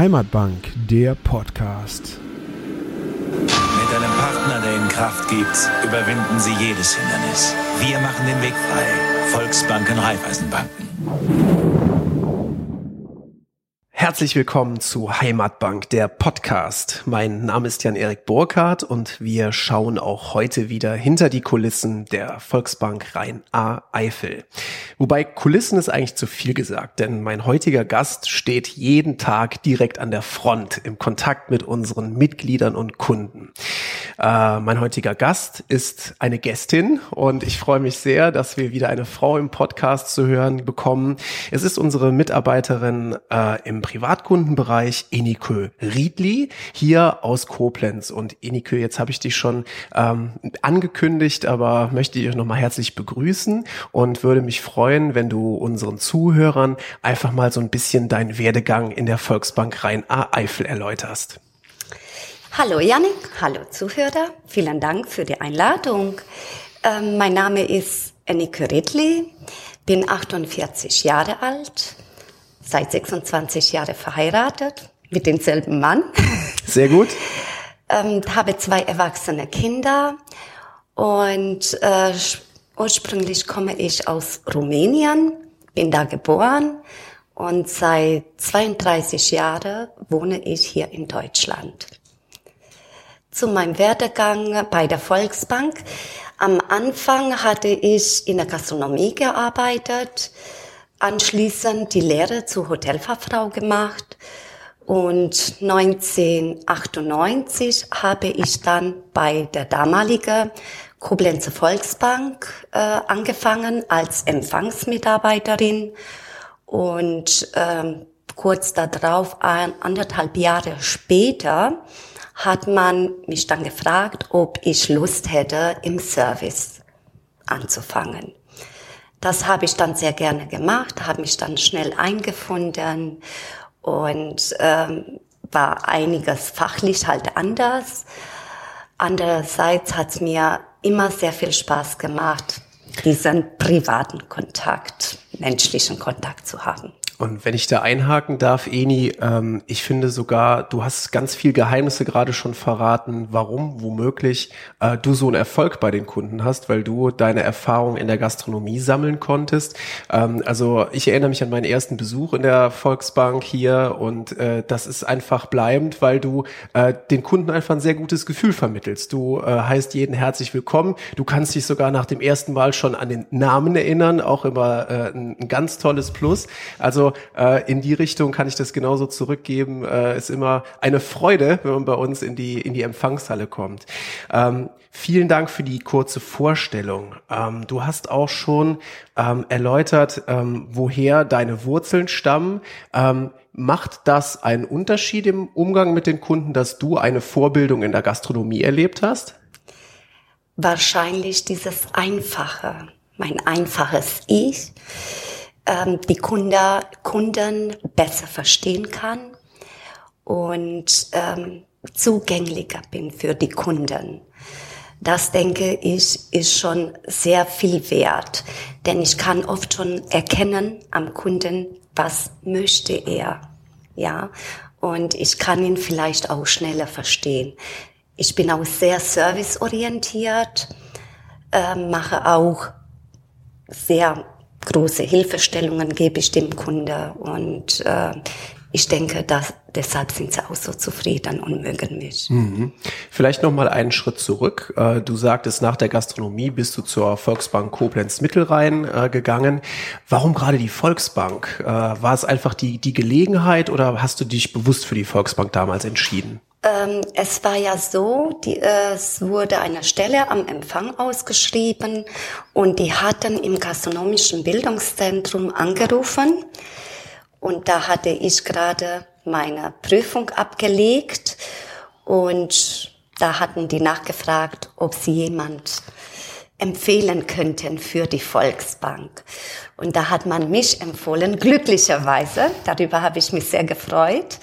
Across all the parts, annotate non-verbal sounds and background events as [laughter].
Heimatbank, der Podcast. Mit einem Partner, der Ihnen Kraft gibt, überwinden Sie jedes Hindernis. Wir machen den Weg frei. Volksbanken, Raiffeisenbanken. Herzlich willkommen zu Heimatbank, der Podcast. Mein Name ist Jan-Erik Burkhardt und wir schauen auch heute wieder hinter die Kulissen der Volksbank Rhein-A-Eifel. Wobei Kulissen ist eigentlich zu viel gesagt, denn mein heutiger Gast steht jeden Tag direkt an der Front im Kontakt mit unseren Mitgliedern und Kunden. Äh, mein heutiger Gast ist eine Gästin und ich freue mich sehr, dass wir wieder eine Frau im Podcast zu hören bekommen. Es ist unsere Mitarbeiterin äh, im Privatkundenbereich Enikö Riedli hier aus Koblenz. Und Enikö, jetzt habe ich dich schon ähm, angekündigt, aber möchte dich nochmal herzlich begrüßen und würde mich freuen, wenn du unseren Zuhörern einfach mal so ein bisschen deinen Werdegang in der Volksbank Rhein-Eifel erläuterst. Hallo Janik, hallo Zuhörer, vielen Dank für die Einladung. Ähm, mein Name ist Enike Riedli, bin 48 Jahre alt, seit 26 Jahren verheiratet mit demselben Mann. Sehr gut. ähm, habe zwei erwachsene Kinder und äh, ursprünglich komme ich aus Rumänien, bin da geboren und seit 32 Jahren wohne ich hier in Deutschland. Zu meinem Werdegang bei der Volksbank. Am Anfang hatte ich in der Gastronomie gearbeitet, anschließend die Lehre zur Hotelfachfrau gemacht und 1998 habe ich dann bei der damaligen Koblenzer Volksbank äh, angefangen als Empfangsmitarbeiterin und ähm, kurz darauf, anderthalb Jahre später, hat man mich dann gefragt, ob ich Lust hätte, im Service anzufangen. Das habe ich dann sehr gerne gemacht, habe mich dann schnell eingefunden und ähm, war einiges fachlich halt anders. Andererseits hat es mir immer sehr viel Spaß gemacht, diesen privaten Kontakt, menschlichen Kontakt zu haben. Und wenn ich da einhaken darf, Eni, ähm, ich finde sogar, du hast ganz viel Geheimnisse gerade schon verraten, warum womöglich äh, du so einen Erfolg bei den Kunden hast, weil du deine Erfahrung in der Gastronomie sammeln konntest. Ähm, also ich erinnere mich an meinen ersten Besuch in der Volksbank hier und äh, das ist einfach bleibend, weil du äh, den Kunden einfach ein sehr gutes Gefühl vermittelst. Du äh, heißt jeden herzlich willkommen. Du kannst dich sogar nach dem ersten Mal schon an den Namen erinnern, auch immer äh, ein, ein ganz tolles Plus. Also äh, in die Richtung kann ich das genauso zurückgeben. Äh, ist immer eine Freude, wenn man bei uns in die in die Empfangshalle kommt. Ähm, vielen Dank für die kurze Vorstellung. Ähm, du hast auch schon ähm, erläutert, ähm, woher deine Wurzeln stammen. Ähm, macht das einen Unterschied im Umgang mit den Kunden, dass du eine Vorbildung in der Gastronomie erlebt hast? Wahrscheinlich dieses Einfache, mein einfaches Ich ähm, die Kunde, Kunden besser verstehen kann und ähm, zugänglicher bin für die Kunden. Das denke ich ist schon sehr viel wert, denn ich kann oft schon erkennen am Kunden, was möchte er, ja, und ich kann ihn vielleicht auch schneller verstehen. Ich bin auch sehr serviceorientiert, äh, mache auch sehr große Hilfestellungen gebe ich dem Kunde und äh, ich denke, dass, deshalb sind sie auch so zufrieden und mögen mich. Mhm. Vielleicht noch mal einen Schritt zurück. Äh, du sagtest, nach der Gastronomie bist du zur Volksbank Koblenz Mittelrhein äh, gegangen. Warum gerade die Volksbank? Äh, war es einfach die, die Gelegenheit oder hast du dich bewusst für die Volksbank damals entschieden? Ähm, es war ja so, die, es wurde eine Stelle am Empfang ausgeschrieben und die hatten im gastronomischen Bildungszentrum angerufen und da hatte ich gerade meine Prüfung abgelegt und da hatten die nachgefragt, ob sie jemand empfehlen könnten für die Volksbank. Und da hat man mich empfohlen, glücklicherweise. Darüber habe ich mich sehr gefreut.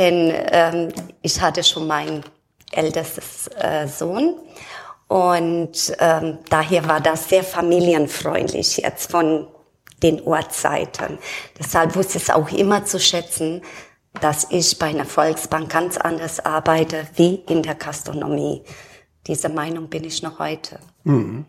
Denn ähm, ich hatte schon meinen ältestes äh, Sohn und ähm, daher war das sehr familienfreundlich jetzt von den Uhrzeiten. Deshalb wusste ich es auch immer zu schätzen, dass ich bei einer Volksbank ganz anders arbeite wie in der Gastronomie. Diese Meinung bin ich noch heute. Mhm.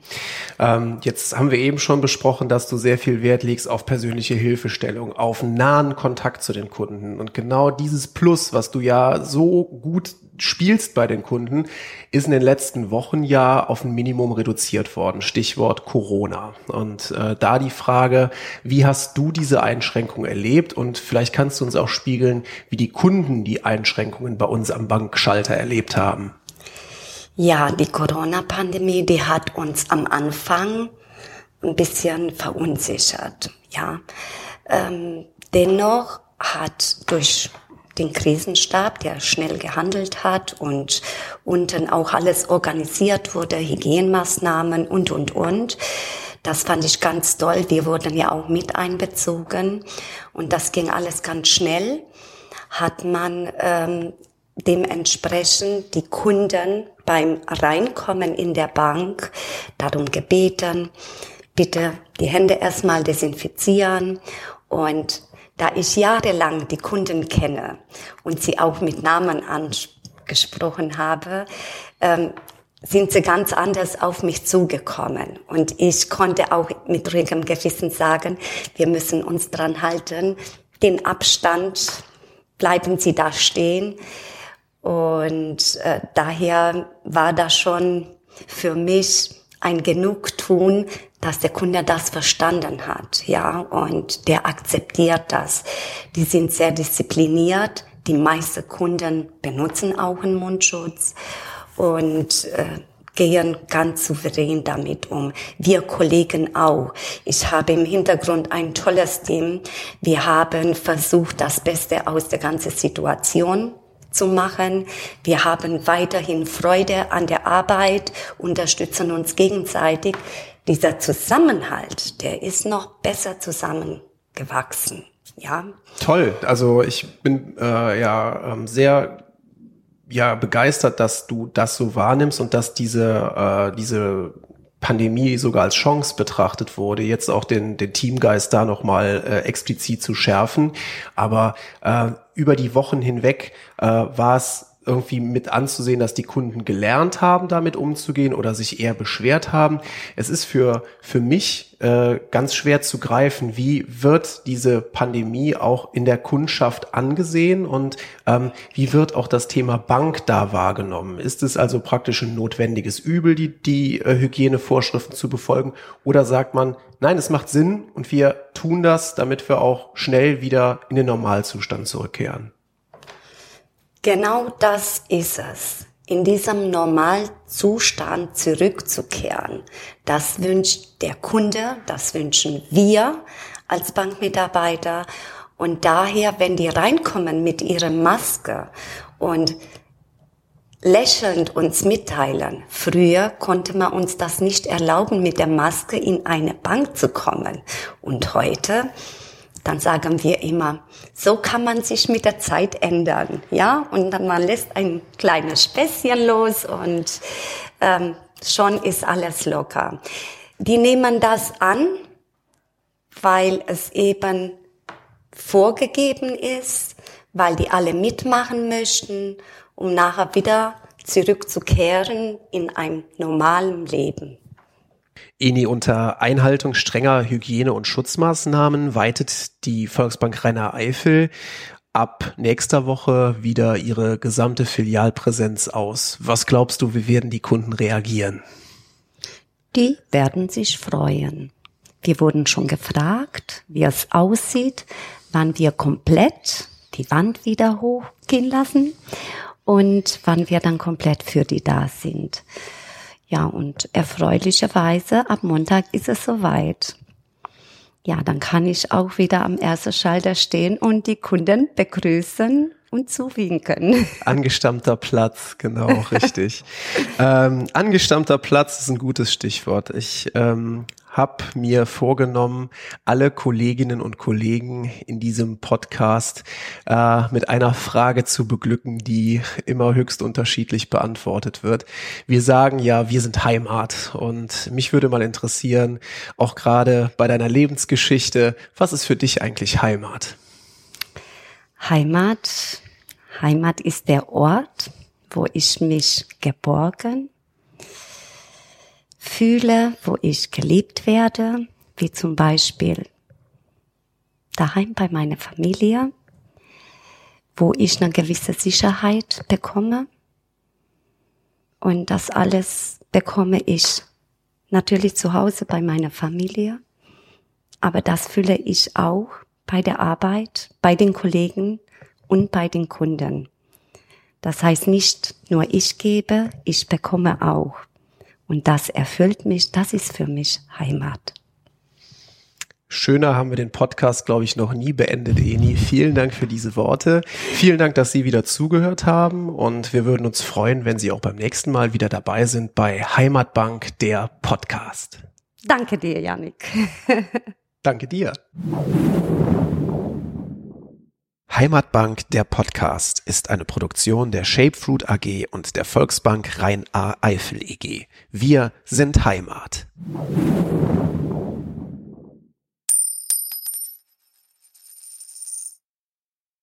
Ähm, jetzt haben wir eben schon besprochen, dass du sehr viel Wert legst auf persönliche Hilfestellung, auf nahen Kontakt zu den Kunden. Und genau dieses Plus, was du ja so gut spielst bei den Kunden, ist in den letzten Wochen ja auf ein Minimum reduziert worden. Stichwort Corona. Und äh, da die Frage, wie hast du diese Einschränkung erlebt? Und vielleicht kannst du uns auch spiegeln, wie die Kunden die Einschränkungen bei uns am Bankschalter erlebt haben. Ja, die Corona-Pandemie, die hat uns am Anfang ein bisschen verunsichert. Ja, ähm, dennoch hat durch den Krisenstab, der schnell gehandelt hat und unten auch alles organisiert wurde, Hygienmaßnahmen und, und, und. Das fand ich ganz toll. Wir wurden ja auch mit einbezogen und das ging alles ganz schnell. Hat man ähm, dementsprechend die Kunden beim Reinkommen in der Bank darum gebeten, bitte die Hände erstmal desinfizieren und da ich jahrelang die Kunden kenne und sie auch mit Namen angesprochen habe, ähm, sind sie ganz anders auf mich zugekommen. Und ich konnte auch mit ruhigem Gewissen sagen, wir müssen uns dran halten, den Abstand, bleiben Sie da stehen. Und äh, daher war das schon für mich ein Genugtun, dass der Kunde das verstanden hat, ja, und der akzeptiert das. Die sind sehr diszipliniert. Die meisten Kunden benutzen auch einen Mundschutz und äh, gehen ganz souverän damit um. Wir Kollegen auch. Ich habe im Hintergrund ein tolles Team. Wir haben versucht, das Beste aus der ganzen Situation zu machen. Wir haben weiterhin Freude an der Arbeit, unterstützen uns gegenseitig. Dieser Zusammenhalt, der ist noch besser zusammengewachsen. Ja. Toll. Also ich bin äh, ja ähm, sehr ja begeistert, dass du das so wahrnimmst und dass diese äh, diese Pandemie sogar als Chance betrachtet wurde, jetzt auch den, den Teamgeist da nochmal äh, explizit zu schärfen. Aber äh, über die Wochen hinweg äh, war es irgendwie mit anzusehen, dass die Kunden gelernt haben, damit umzugehen oder sich eher beschwert haben. Es ist für, für mich äh, ganz schwer zu greifen, wie wird diese Pandemie auch in der Kundschaft angesehen und ähm, wie wird auch das Thema Bank da wahrgenommen? Ist es also praktisch ein notwendiges Übel, die, die äh, Hygienevorschriften zu befolgen oder sagt man, nein, es macht Sinn und wir tun das, damit wir auch schnell wieder in den Normalzustand zurückkehren? Genau das ist es. In diesem Normalzustand zurückzukehren. Das wünscht der Kunde, das wünschen wir als Bankmitarbeiter. Und daher, wenn die reinkommen mit ihrer Maske und lächelnd uns mitteilen. Früher konnte man uns das nicht erlauben, mit der Maske in eine Bank zu kommen. Und heute dann sagen wir immer, so kann man sich mit der Zeit ändern, ja? Und dann man lässt ein kleines Späßchen los und ähm, schon ist alles locker. Die nehmen das an, weil es eben vorgegeben ist, weil die alle mitmachen möchten, um nachher wieder zurückzukehren in ein normalen Leben. Eni, unter Einhaltung strenger Hygiene- und Schutzmaßnahmen weitet die Volksbank Rheiner Eifel ab nächster Woche wieder ihre gesamte Filialpräsenz aus. Was glaubst du, wie werden die Kunden reagieren? Die werden sich freuen. Wir wurden schon gefragt, wie es aussieht, wann wir komplett die Wand wieder hochgehen lassen und wann wir dann komplett für die da sind. Ja, und erfreulicherweise ab Montag ist es soweit. Ja, dann kann ich auch wieder am ersten Schalter stehen und die Kunden begrüßen und zuwinken. [laughs] Angestammter Platz, genau, richtig. [laughs] ähm, angestammter Platz ist ein gutes Stichwort. Ich ähm, habe mir vorgenommen, alle Kolleginnen und Kollegen in diesem Podcast äh, mit einer Frage zu beglücken, die immer höchst unterschiedlich beantwortet wird. Wir sagen ja, wir sind Heimat und mich würde mal interessieren, auch gerade bei deiner Lebensgeschichte, was ist für dich eigentlich Heimat? Heimat. Heimat ist der Ort, wo ich mich geborgen fühle, wo ich geliebt werde, wie zum Beispiel daheim bei meiner Familie, wo ich eine gewisse Sicherheit bekomme. Und das alles bekomme ich natürlich zu Hause bei meiner Familie, aber das fühle ich auch bei der Arbeit, bei den Kollegen und bei den Kunden. Das heißt nicht nur ich gebe, ich bekomme auch. Und das erfüllt mich, das ist für mich Heimat. Schöner haben wir den Podcast, glaube ich, noch nie beendet, Eni. Vielen Dank für diese Worte. Vielen Dank, dass Sie wieder zugehört haben. Und wir würden uns freuen, wenn Sie auch beim nächsten Mal wieder dabei sind bei Heimatbank, der Podcast. Danke dir, Janik. [laughs] Danke dir. Heimatbank, der Podcast, ist eine Produktion der Shapefruit AG und der Volksbank Rhein-A-Eifel EG. Wir sind Heimat.